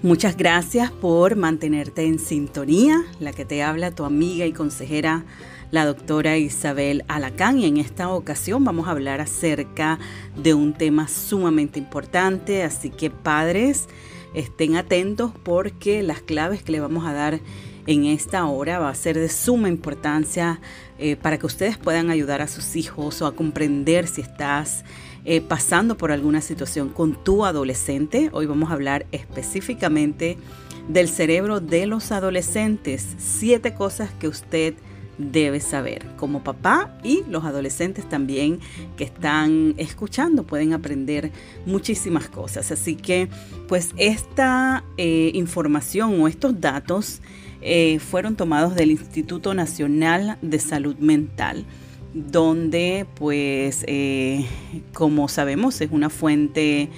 Muchas gracias por mantenerte en sintonía, la que te habla tu amiga y consejera, la doctora Isabel Alacán, y en esta ocasión vamos a hablar acerca de un tema sumamente importante, así que padres, estén atentos porque las claves que le vamos a dar en esta hora va a ser de suma importancia eh, para que ustedes puedan ayudar a sus hijos o a comprender si estás eh, pasando por alguna situación con tu adolescente. Hoy vamos a hablar específicamente del cerebro de los adolescentes. Siete cosas que usted debe saber como papá y los adolescentes también que están escuchando pueden aprender muchísimas cosas. Así que pues esta eh, información o estos datos eh, fueron tomados del Instituto Nacional de Salud Mental donde pues eh, como sabemos es una fuente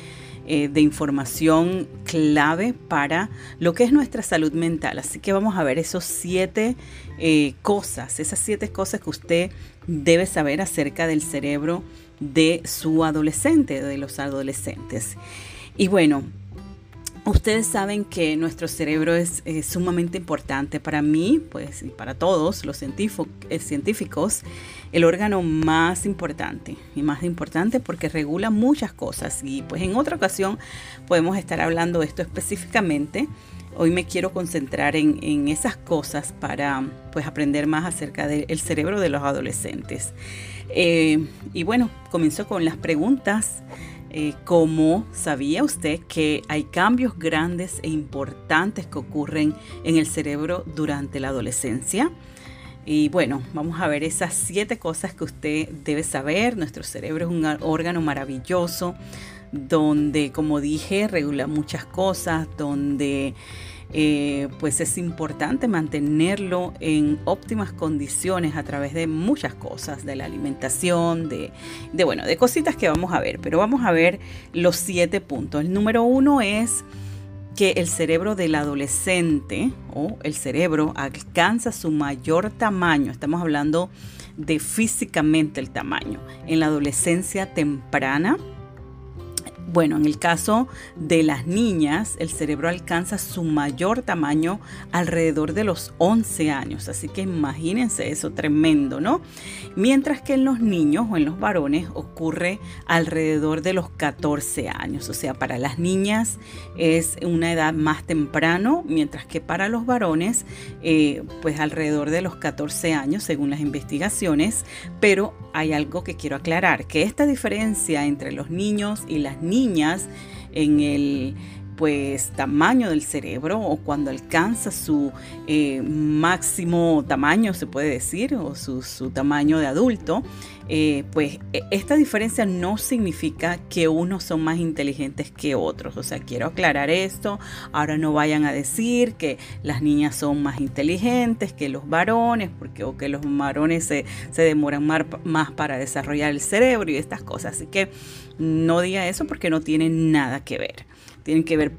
eh, de información clave para lo que es nuestra salud mental. Así que vamos a ver esos siete eh, cosas, esas siete cosas que usted debe saber acerca del cerebro de su adolescente, de los adolescentes. Y bueno, Ustedes saben que nuestro cerebro es, sumamente importante para mí, pues, y para todos los eh, científicos, el órgano más importante y más importante porque regula muchas cosas. Y pues en otra ocasión podemos estar hablando de esto específicamente. Hoy me quiero concentrar en, esas cosas para pues aprender más acerca del cerebro de los adolescentes. Eh, y bueno, comienzo con las preguntas eh, ¿Cómo sabía usted que hay cambios grandes e importantes que ocurren en el cerebro durante la adolescencia? Y bueno, vamos a ver esas siete cosas que usted debe saber. Nuestro cerebro es un órgano maravilloso donde, como dije, regula muchas cosas, donde eh, pues es importante mantenerlo en óptimas condiciones a través de muchas cosas, de la alimentación, de, de, bueno, de cositas que vamos a ver, pero vamos a ver los siete puntos. El número uno es que el cerebro del adolescente o el cerebro alcanza su mayor tamaño, estamos hablando de físicamente el tamaño, en la adolescencia temprana bueno, en el caso de las niñas, el cerebro alcanza su mayor tamaño alrededor de los 11 años, así que imagínense eso tremendo, ¿no? Mientras que en los niños o en los varones ocurre alrededor de los 14 años, o sea, para las niñas es una edad más temprano, mientras que para los varones, eh, pues alrededor de los 14 años, según las investigaciones, pero hay algo que quiero aclarar, que esta diferencia entre los niños y las niñas en el pues tamaño del cerebro o cuando alcanza su eh, máximo tamaño, se puede decir, o su, tamaño de adulto, eh, pues e, esta diferencia no significa que unos son más inteligentes que otros. O sea, quiero aclarar esto. Ahora no vayan a decir que las niñas son más inteligentes que los varones, porque o que los varones se, demoran más, más para desarrollar el cerebro y estas cosas. Así que no diga eso porque no tiene nada que ver tienen que ver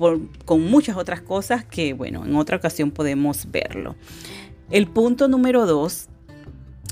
con muchas otras cosas que, bueno, en otra ocasión podemos verlo. El punto número dos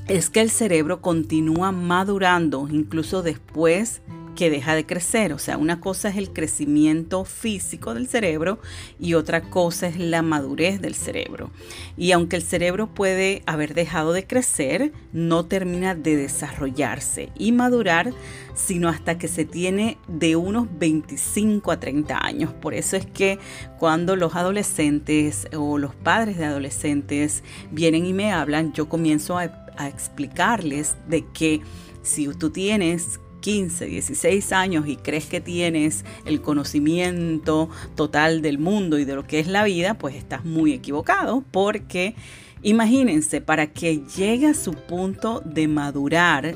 es que el cerebro continúa madurando incluso después que deja de crecer. O sea, una cosa es el crecimiento físico del cerebro y otra cosa es la madurez del cerebro. Y aunque el cerebro puede haber dejado de crecer, no termina de desarrollarse y madurar, sino hasta que se tiene de unos 25 a 30 años. Por eso es que cuando los adolescentes o los padres de adolescentes vienen y me hablan, yo comienzo a, explicarles de que si tú tienes 15, 16 años y crees que tienes el conocimiento total del mundo y de lo que es la vida, pues estás muy equivocado porque imagínense, para que llegue a su punto de madurar,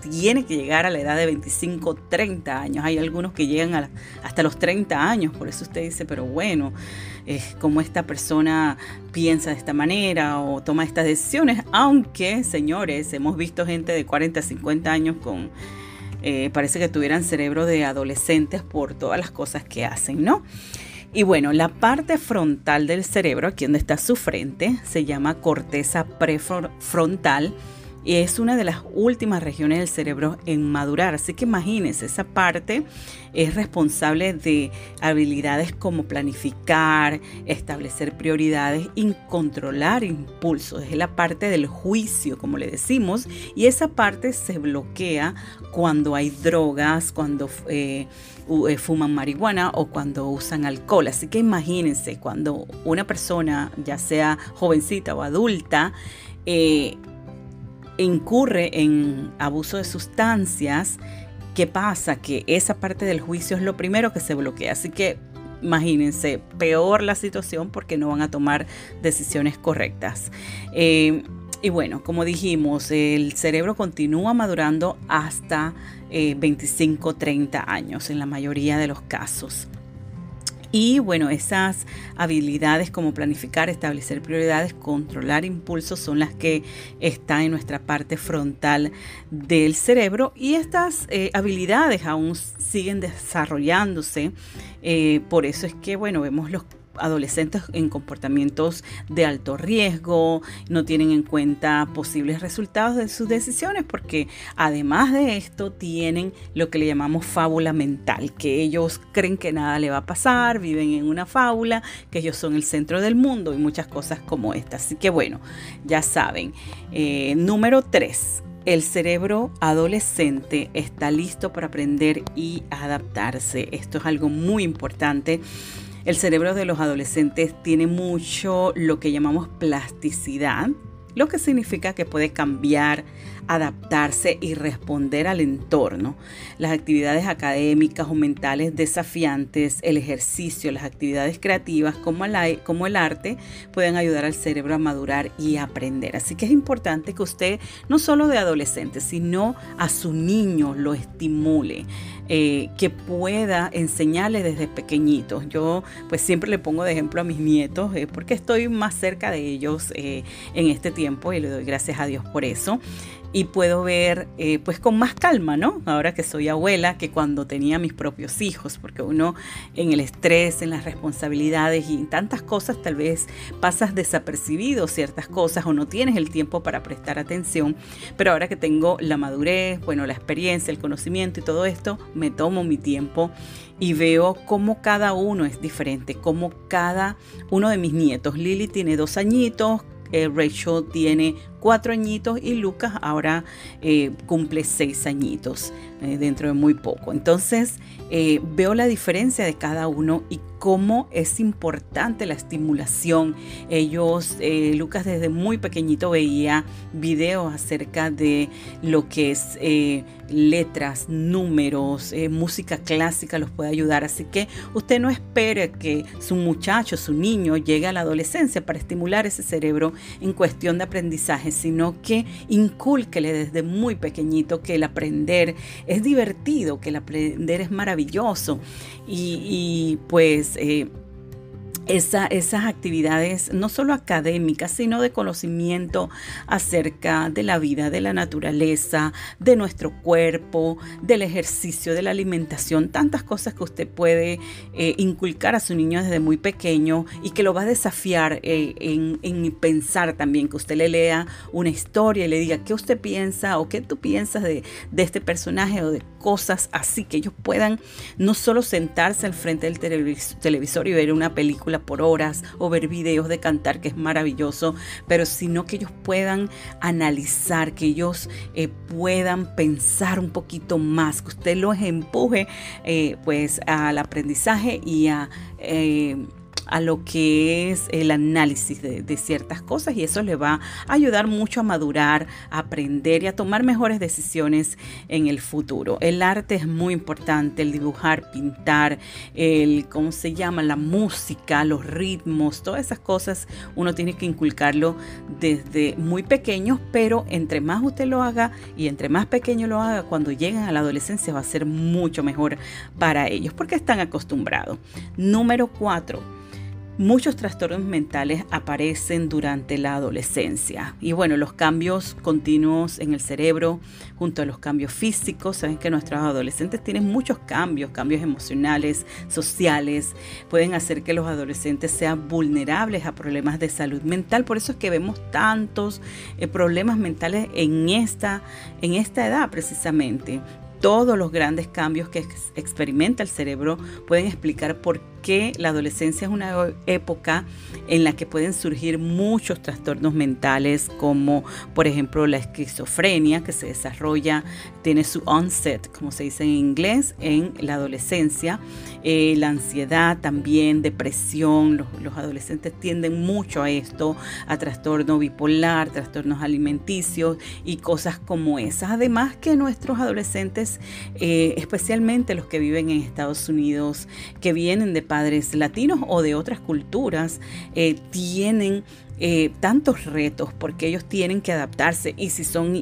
tiene que llegar a la edad de 25, 30 años. Hay algunos que llegan hasta los 30 años, por eso usted dice, pero bueno, es como esta persona piensa de esta manera o toma estas decisiones, aunque, señores, hemos visto gente de 40, 50 años con eh, parece que tuvieran cerebro de adolescentes por todas las cosas que hacen, ¿no? Y bueno, la parte frontal del cerebro, aquí donde está su frente, se llama corteza prefrontal es una de las últimas regiones del cerebro en madurar. Así que imagínense, esa parte es responsable de habilidades como planificar, establecer prioridades y controlar impulsos. Es la parte del juicio, como le decimos, y esa parte se bloquea cuando hay drogas, cuando eh, eh, fuman marihuana o cuando usan alcohol. Así que imagínense cuando una persona, ya sea jovencita o adulta, eh, incurre en abuso de sustancias, ¿qué pasa? Que esa parte del juicio es lo primero que se bloquea. Así que imagínense, peor la situación porque no van a tomar decisiones correctas. Eh, y bueno, como dijimos, el cerebro continúa madurando hasta 25, eh, 30 años en la mayoría de los casos. Y bueno, esas habilidades como planificar, establecer prioridades, controlar impulsos son las que están en nuestra parte frontal del cerebro y estas eh, habilidades aún siguen desarrollándose. Eh, por eso es que, bueno, vemos los adolescentes en comportamientos de alto riesgo, no tienen en cuenta posibles resultados de sus decisiones porque además de esto tienen lo que le llamamos fábula mental, que ellos creen que nada le va a pasar, viven en una fábula, que ellos son el centro del mundo y muchas cosas como esta. Así que bueno, ya saben. Eh, número 3. El cerebro adolescente está listo para aprender y adaptarse. Esto es algo muy importante el cerebro de los adolescentes tiene mucho lo que llamamos plasticidad, lo que significa que puede cambiar, adaptarse y responder al entorno. Las actividades académicas o mentales desafiantes, el ejercicio, las actividades creativas como el, arte pueden ayudar al cerebro a madurar y aprender. Así que es importante que usted no solo de adolescente, sino a su niño lo estimule. Eh, que pueda enseñarle desde pequeñitos. Yo pues siempre le pongo de ejemplo a mis nietos eh, porque estoy más cerca de ellos eh, en este tiempo y le doy gracias a Dios por eso y puedo ver eh, pues con más calma, ¿no? Ahora que soy abuela, que cuando tenía mis propios hijos, porque uno en el estrés, en las responsabilidades y en tantas cosas tal vez pasas desapercibido ciertas cosas o no tienes el tiempo para prestar atención, pero ahora que tengo la madurez, bueno, la experiencia, el conocimiento y todo esto, me tomo mi tiempo y veo cómo cada uno es diferente, cómo cada uno de mis nietos, Lily tiene dos añitos, eh, Rachel tiene cuatro añitos y Lucas ahora eh, cumple seis añitos eh, dentro de muy poco. Entonces veo la diferencia de cada uno y cómo es importante la estimulación. Ellos, Lucas desde muy pequeñito veía videos acerca de lo que es letras, números, música clásica los puede ayudar. Así que usted no espere que su muchacho, su niño llegue a la adolescencia para estimular ese cerebro en cuestión de aprendizaje, sino que incúlquele desde muy pequeñito que el aprender es divertido, que el aprender es maravilloso y, pues... Eh, esas actividades no solo académicas, sino de conocimiento acerca de la vida, de la naturaleza, de nuestro cuerpo, del ejercicio, de la alimentación, tantas cosas que usted puede eh, inculcar a su niño desde muy pequeño y que lo va a desafiar eh, en, pensar también, que usted le lea una historia y le diga qué usted piensa o qué tú piensas de, de este personaje o de cosas así, que ellos puedan no solo sentarse al frente del televisor y ver una película, por horas o ver videos de cantar, que es maravilloso, pero sino que ellos puedan analizar, que ellos eh, puedan pensar un poquito más, que usted los empuje eh, pues al aprendizaje y a... Eh, a lo que es el análisis de, ciertas cosas y eso le va a ayudar mucho a madurar, a aprender y a tomar mejores decisiones en el futuro. El arte es muy importante, el dibujar, pintar, el, ¿cómo se llama? La música, los ritmos, todas esas cosas uno tiene que inculcarlo desde muy pequeños, pero entre más usted lo haga y entre más pequeño lo haga, cuando lleguen a la adolescencia va a ser mucho mejor para ellos porque están acostumbrados. Número cuatro Muchos trastornos mentales aparecen durante la adolescencia. Y bueno, los cambios continuos en el cerebro junto a los cambios físicos, saben que nuestros adolescentes tienen muchos cambios, cambios emocionales, sociales, pueden hacer que los adolescentes sean vulnerables a problemas de salud mental, por eso es que vemos tantos eh, problemas mentales en esta, en esta edad precisamente. Todos los grandes cambios que experimenta el cerebro pueden explicar por qué la adolescencia es una época en la que pueden surgir muchos trastornos mentales como por ejemplo la esquizofrenia que se desarrolla, tiene su onset, como se dice en inglés, en la adolescencia, eh, la ansiedad también, depresión, los, los, adolescentes tienden mucho a esto, a trastorno bipolar, trastornos alimenticios y cosas como esas. Además que nuestros adolescentes eh, especialmente los que viven en Estados Unidos, que vienen de padres latinos o de otras culturas, eh, tienen eh, tantos retos porque ellos tienen que adaptarse. Y si son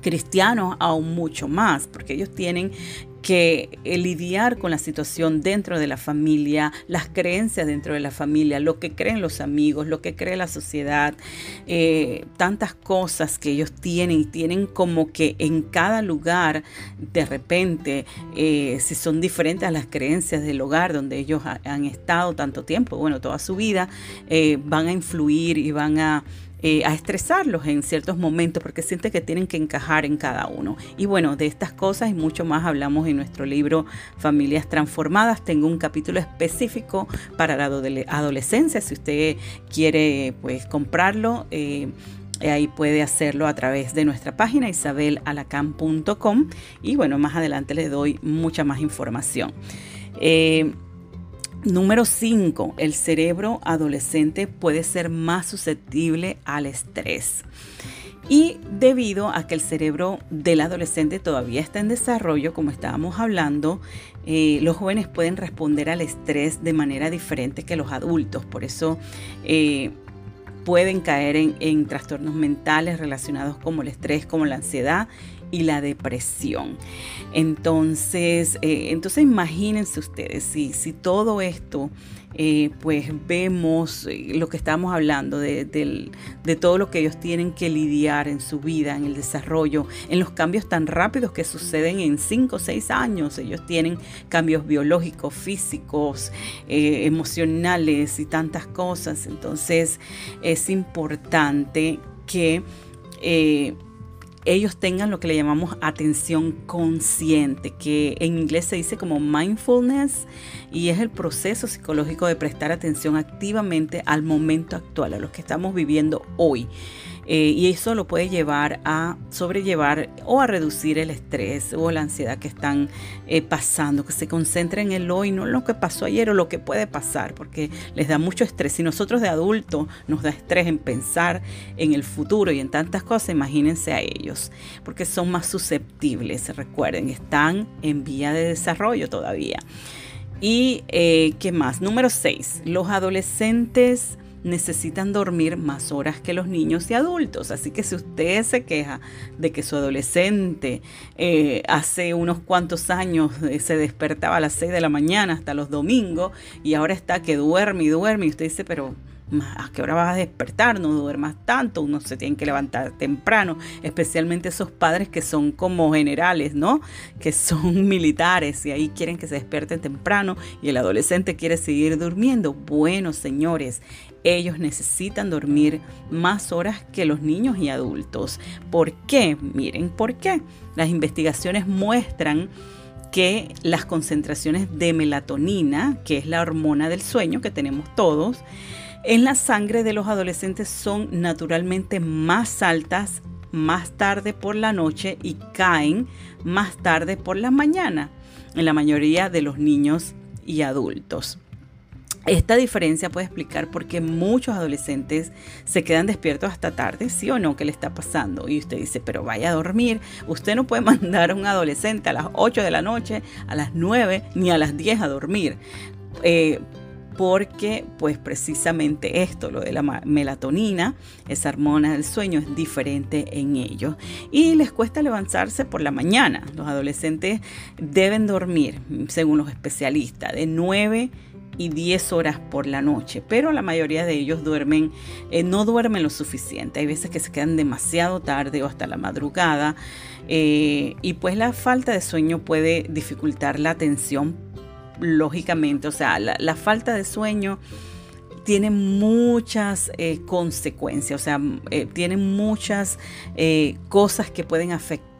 cristianos aún mucho más, porque ellos tienen que lidiar con la situación dentro de la familia, las creencias dentro de la familia, lo que creen los amigos, lo que cree la sociedad, eh, tantas cosas que ellos tienen y tienen como que en cada lugar de repente, eh, si son diferentes a las creencias del hogar donde ellos han estado tanto tiempo, bueno, toda su vida, eh, van a influir y van a eh, a estresarlos en ciertos momentos porque siente que tienen que encajar en cada uno. Y bueno, de estas cosas y mucho más hablamos en nuestro libro Familias Transformadas. Tengo un capítulo específico para la adolescencia. Si usted quiere pues comprarlo, eh, ahí puede hacerlo a través de nuestra página isabelalacan.com y bueno, más adelante les doy mucha más información. Eh, Número 5. El cerebro adolescente puede ser más susceptible al estrés. Y debido a que el cerebro del adolescente todavía está en desarrollo, como estábamos hablando, eh, los jóvenes pueden responder al estrés de manera diferente que los adultos. Por eso eh, pueden caer en, en trastornos mentales relacionados como el estrés, como la ansiedad y la depresión. Entonces, eh, entonces imagínense ustedes, si, si todo esto, eh, pues vemos eh, lo que estamos hablando de, de, todo lo que ellos tienen que lidiar en su vida, en el desarrollo, en los cambios tan rápidos que suceden en 5 o 6 años. Ellos tienen cambios biológicos, físicos, emocionales y tantas cosas. Entonces, es importante que ellos tengan lo que le llamamos atención consciente, que en inglés se dice como mindfulness y es el proceso psicológico de prestar atención activamente al momento actual, a lo que estamos viviendo hoy. Eh, y eso lo puede llevar a sobrellevar o a reducir el estrés o la ansiedad que están eh, pasando, que se concentren en el hoy, no en lo que pasó ayer o lo que puede pasar, porque les da mucho estrés. Y nosotros de adultos nos da estrés en pensar en el futuro y en tantas cosas, imagínense a ellos, porque son más susceptibles, recuerden, están en vía de desarrollo todavía. Y eh, qué más, número 6, los adolescentes necesitan dormir más horas que los niños y adultos. Así que si usted se queja de que su adolescente eh, hace unos cuantos años eh, se despertaba a las 6 de la mañana hasta los domingos y ahora está que duerme y duerme y usted dice, pero ¿A qué hora vas a despertar? No duermas tanto, uno se tiene que levantar temprano, especialmente esos padres que son como generales, ¿no? Que son militares y ahí quieren que se despierten temprano y el adolescente quiere seguir durmiendo. Bueno, señores, ellos necesitan dormir más horas que los niños y adultos. ¿Por qué? Miren, ¿por qué? Las investigaciones muestran que las concentraciones de melatonina, que es la hormona del sueño que tenemos todos, en la sangre de los adolescentes son naturalmente más altas más tarde por la noche y caen más tarde por la mañana en la mayoría de los niños y adultos. Esta diferencia puede explicar por qué muchos adolescentes se quedan despiertos hasta tarde, sí o no, qué le está pasando. Y usted dice, pero vaya a dormir. Usted no puede mandar a un adolescente a las 8 de la noche, a las 9 ni a las 10 a dormir. Eh, porque pues precisamente esto, lo de la melatonina, esa hormona del sueño, es diferente en ellos. Y les cuesta levantarse por la mañana. Los adolescentes deben dormir, según los especialistas, de 9 y 10 horas por la noche, pero la mayoría de ellos duermen, eh, no duermen lo suficiente. Hay veces que se quedan demasiado tarde o hasta la madrugada eh, y pues la falta de sueño puede dificultar la atención, lógicamente, o sea, la, falta de sueño tiene muchas eh, consecuencias, o sea, tiene muchas cosas que pueden afectar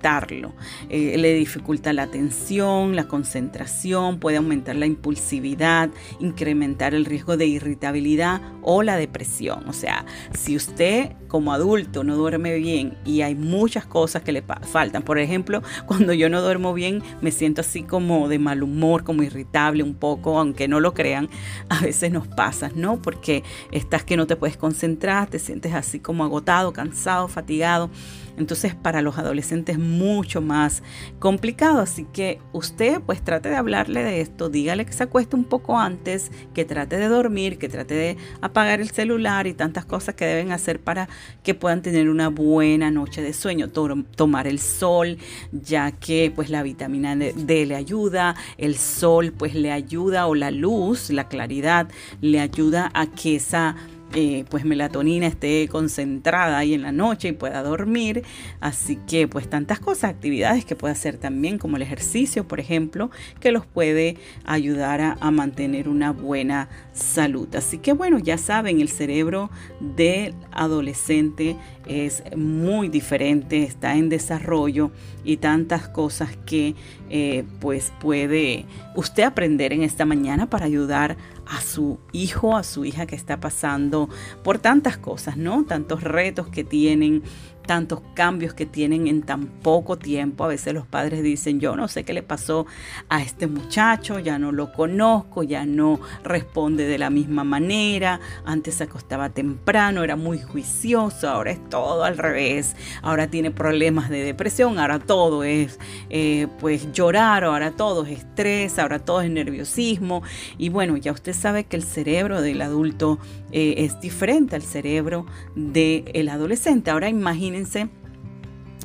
eh, le dificulta la atención, la concentración, puede aumentar la impulsividad, incrementar el riesgo de irritabilidad o la depresión. O sea, si usted como adulto no duerme bien y hay muchas cosas que le faltan, por ejemplo, cuando yo no duermo bien me siento así como de mal humor, como irritable un poco, aunque no lo crean, a veces nos pasa, ¿no? Porque estás que no te puedes concentrar, te sientes así como agotado, cansado, fatigado. Entonces para los adolescentes es mucho más complicado, así que usted pues trate de hablarle de esto, dígale que se acueste un poco antes, que trate de dormir, que trate de apagar el celular y tantas cosas que deben hacer para que puedan tener una buena noche de sueño, tomar el sol, ya que pues la vitamina D le ayuda, el sol pues le ayuda o la luz, la claridad le ayuda a que esa eh, pues melatonina esté concentrada ahí en la noche y pueda dormir. Así que pues tantas cosas, actividades que puede hacer también como el ejercicio, por ejemplo, que los puede ayudar a, mantener una buena salud. Así que bueno, ya saben, el cerebro del adolescente es muy diferente, está en desarrollo y tantas cosas que eh, pues puede usted aprender en esta mañana para ayudar a su hijo, a su hija que está pasando por tantas cosas, ¿no? Tantos retos que tienen, tantos cambios que tienen en tan poco tiempo. A veces los padres dicen, yo no sé qué le pasó a este muchacho, ya no lo conozco, ya no responde de la misma manera, antes se acostaba temprano, era muy juicioso, ahora es todo al revés, ahora tiene problemas de depresión, ahora todo es eh, pues llorar, ahora todo es estrés, ahora todo es nerviosismo y bueno, ya usted sabe que el cerebro del adulto eh, es diferente al cerebro del adolescente. Ahora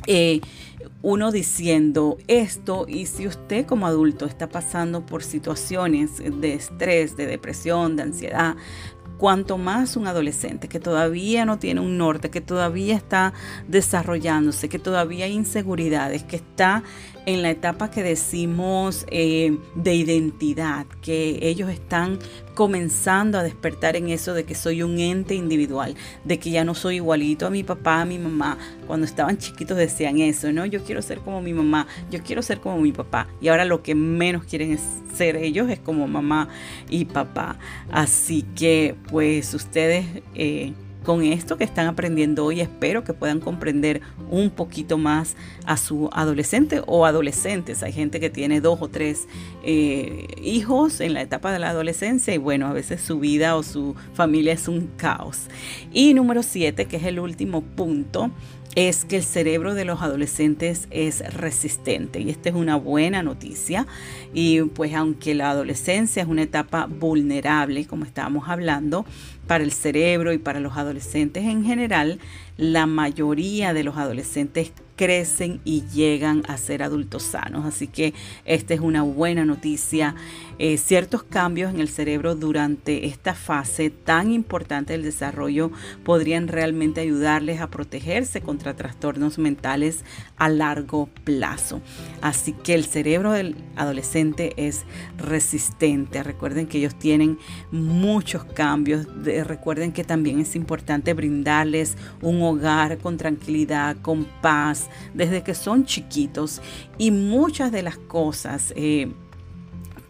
eh, uno diciendo esto y si usted como adulto está pasando por situaciones de estrés, de depresión, de ansiedad, cuanto más un adolescente que todavía no tiene un norte, que todavía está desarrollándose, que todavía hay inseguridades, que está en la etapa que decimos eh, de identidad, que ellos están comenzando a despertar en eso de que soy un ente individual, de que ya no soy igualito a mi papá, a mi mamá. Cuando estaban chiquitos decían eso, ¿no? Yo quiero ser como mi mamá, yo quiero ser como mi papá. Y ahora lo que menos quieren ser ellos es como mamá y papá. Así que pues ustedes... Eh, con esto que están aprendiendo hoy. Espero que puedan comprender un poquito más a su adolescente o adolescentes. Hay gente que tiene dos o tres eh, hijos en la etapa de la adolescencia y bueno, a veces su vida o su familia es un caos. Y número siete, que es el último punto, es que el cerebro de los adolescentes es resistente y esta es una buena noticia. Y pues aunque la adolescencia es una etapa vulnerable como estábamos hablando para el cerebro y para los adolescentes en general, la mayoría de los adolescentes crecen y llegan a ser adultos sanos. Así que esta es una buena noticia. Eh, ciertos cambios en el cerebro durante esta fase tan importante del desarrollo podrían realmente ayudarles a protegerse contra trastornos mentales a largo plazo. Así que el cerebro del adolescente es resistente. Recuerden que ellos tienen muchos cambios. recuerden que también es importante brindarles un hogar con tranquilidad, con paz, desde que son chiquitos. Y muchas de las cosas eh,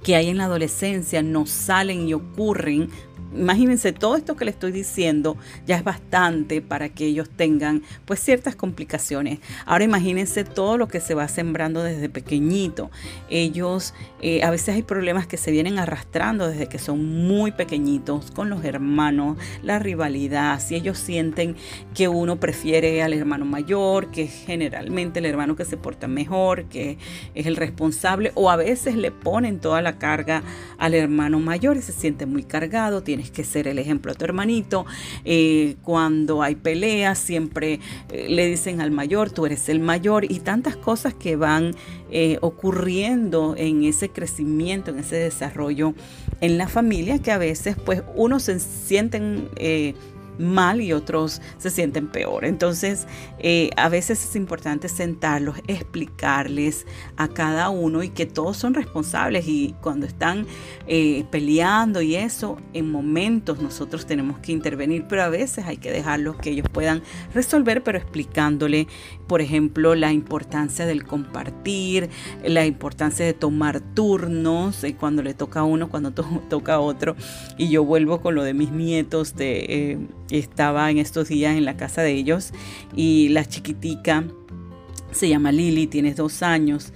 que hay en la adolescencia no salen y ocurren imagínense, todo esto que le estoy diciendo ya es bastante para que ellos tengan pues ciertas complicaciones. Ahora imagínense todo lo que se va sembrando desde pequeñito. Ellos, eh, a veces hay problemas que se vienen arrastrando desde que son muy pequeñitos con los hermanos, la rivalidad, si ellos sienten que uno prefiere al hermano mayor, que es generalmente el hermano que se porta mejor, que es el responsable, o a veces le ponen toda la carga al hermano mayor y se siente muy cargado, tiene que ser el ejemplo a tu hermanito. Eh, cuando hay peleas, siempre eh, le dicen al mayor, tú eres el mayor y tantas cosas que van ocurriendo en ese crecimiento, en ese desarrollo en la familia que a veces pues uno se sienten mal y otros se sienten peor. Entonces, eh, a veces es importante sentarlos, explicarles a cada uno y que todos son responsables y cuando están eh, peleando y eso, en momentos nosotros tenemos que intervenir, pero a veces hay que dejarlos que ellos puedan resolver, pero explicándole, por ejemplo, la importancia del compartir, la importancia de tomar turnos, y cuando le toca a uno, cuando toca a otro. Y yo vuelvo con lo de mis nietos de... Eh, estaba en estos días en la casa de ellos. Y la chiquitica se llama Lili, tiene dos años.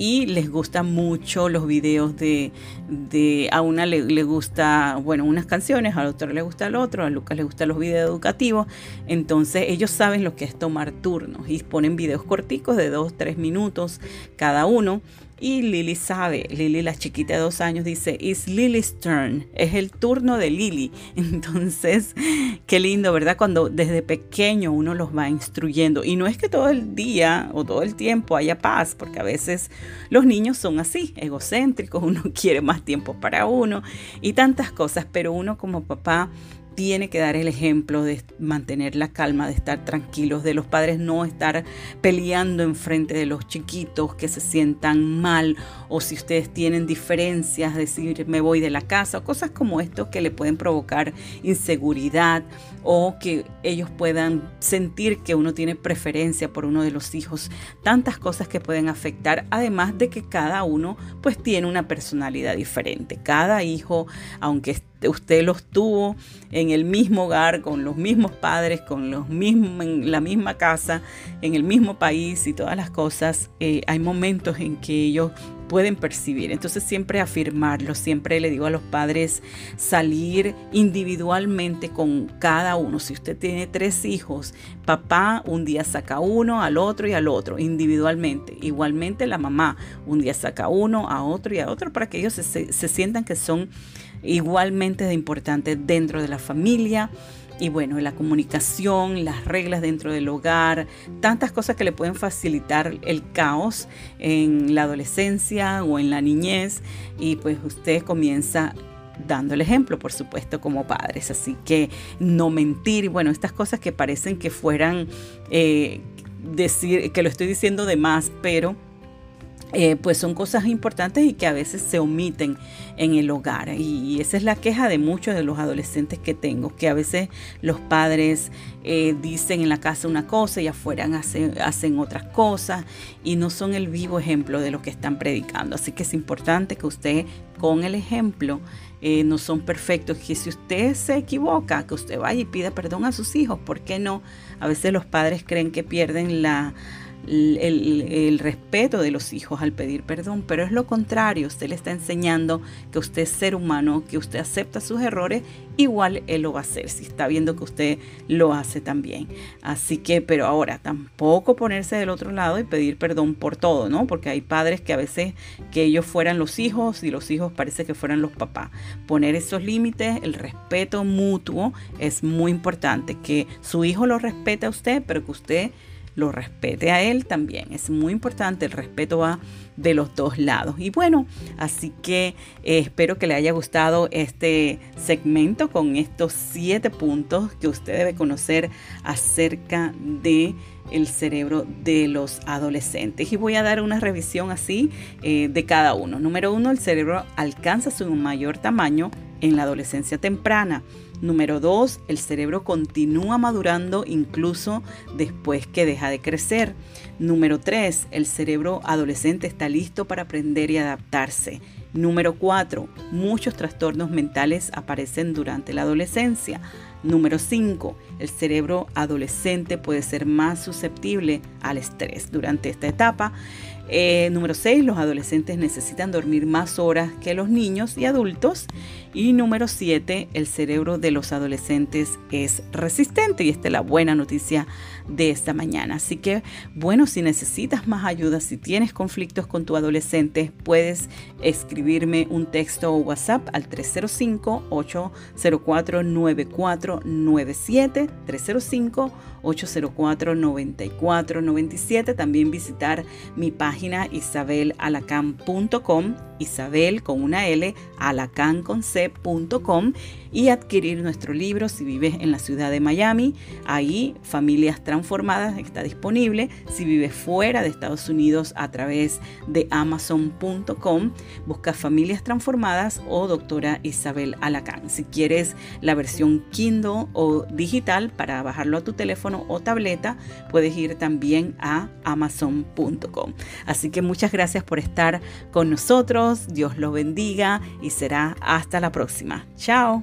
Y les gustan mucho los videos de, de a una le, le, gusta, bueno, unas canciones, al otro le gusta el otro, a Lucas le gustan los videos educativos, entonces ellos saben lo que es tomar turnos y ponen videos corticos de dos, tres minutos cada uno y Lily sabe, Lily la chiquita de dos años dice, it's Lily's turn, es el turno de Lily. Entonces, qué lindo, ¿verdad? Cuando desde pequeño uno los va instruyendo. Y no es que todo el día o todo el tiempo haya paz, porque a veces los niños son así, egocéntricos, uno quiere más tiempo para uno y tantas cosas, pero uno como papá tiene que dar el ejemplo de mantener la calma, de estar tranquilos, de los padres no estar peleando en frente de los chiquitos que se sientan mal o si ustedes tienen diferencias, decir me voy de la casa o cosas como esto que le pueden provocar inseguridad o que ellos puedan sentir que uno tiene preferencia por uno de los hijos, tantas cosas que pueden afectar, además de que cada uno pues tiene una personalidad diferente. Cada hijo, aunque esté usted los tuvo en el mismo hogar, con los mismos padres, con los mismos, en la misma casa, en el mismo país y todas las cosas, eh, hay momentos en que ellos pueden percibir. Entonces siempre afirmarlo, siempre le digo a los padres salir individualmente con cada uno. Si usted tiene tres hijos, papá un día saca uno al otro y al otro individualmente. Igualmente la mamá un día saca uno a otro y a otro para que ellos se, se sientan que son igualmente de importante dentro de la familia. Y bueno, la comunicación, las reglas dentro del hogar, tantas cosas que le pueden facilitar el caos en la adolescencia o en la niñez. Y pues usted comienza dando el ejemplo, por supuesto, como padres. Así que no mentir, bueno, estas cosas que parecen que fueran eh, decir, que lo estoy diciendo de más, pero eh, pues son cosas importantes y que a veces se omiten en el hogar. Y, esa es la queja de muchos de los adolescentes que tengo, que a veces los padres eh, dicen en la casa una cosa y afuera hacen, otras cosas y no son el vivo ejemplo de lo que están predicando. Así que es importante que usted con el ejemplo eh, no son perfectos, que si usted se equivoca, que usted vaya y pida perdón a sus hijos, ¿por qué no? A veces los padres creen que pierden la el, respeto de los hijos al pedir perdón, pero es lo contrario, usted le está enseñando que usted es ser humano, que usted acepta sus errores, igual él lo va a hacer, si está viendo que usted lo hace también. Así que, pero ahora, tampoco ponerse del otro lado y pedir perdón por todo, ¿no? Porque hay padres que a veces que ellos fueran los hijos y los hijos parece que fueran los papás. Poner esos límites, el respeto mutuo es muy importante, que su hijo lo respete a usted, pero que usted lo respete a él también. Es muy importante, el respeto va de los dos lados. Y bueno, así que eh, espero que le haya gustado este segmento con estos siete puntos que usted debe conocer acerca de el cerebro de los adolescentes. Y voy a dar una revisión así eh, de cada uno. Número uno, el cerebro alcanza su mayor tamaño en la adolescencia temprana. Número dos, el cerebro continúa madurando incluso después que deja de crecer. Número tres, el cerebro adolescente está listo para aprender y adaptarse. Número cuatro, muchos trastornos mentales aparecen durante la adolescencia. Número 5. El cerebro adolescente puede ser más susceptible al estrés durante esta etapa. Eh, número 6, los adolescentes necesitan dormir más horas que los niños y adultos. Y número 7, el cerebro de los adolescentes es resistente y esta es la buena noticia de esta mañana. Así que, bueno, si necesitas más ayuda, si tienes conflictos con tu adolescente, puedes escribirme un texto o WhatsApp al 305-804-9497, 305-804-9497. También visitar mi página isabelalacan.com, Isabel con una L, alacan con C.com y adquirir nuestro libro si vives en la ciudad de Miami. Ahí, Familias Transformadas está disponible. Si vives fuera de Estados Unidos a través de amazon.com, busca Familias Transformadas o doctora Isabel Alacán. Si quieres la versión Kindle o digital para bajarlo a tu teléfono o tableta, puedes ir también a amazon.com. Así que muchas gracias por estar con nosotros. Dios, los bendiga y será hasta la próxima. Chao.